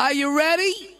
Are you ready?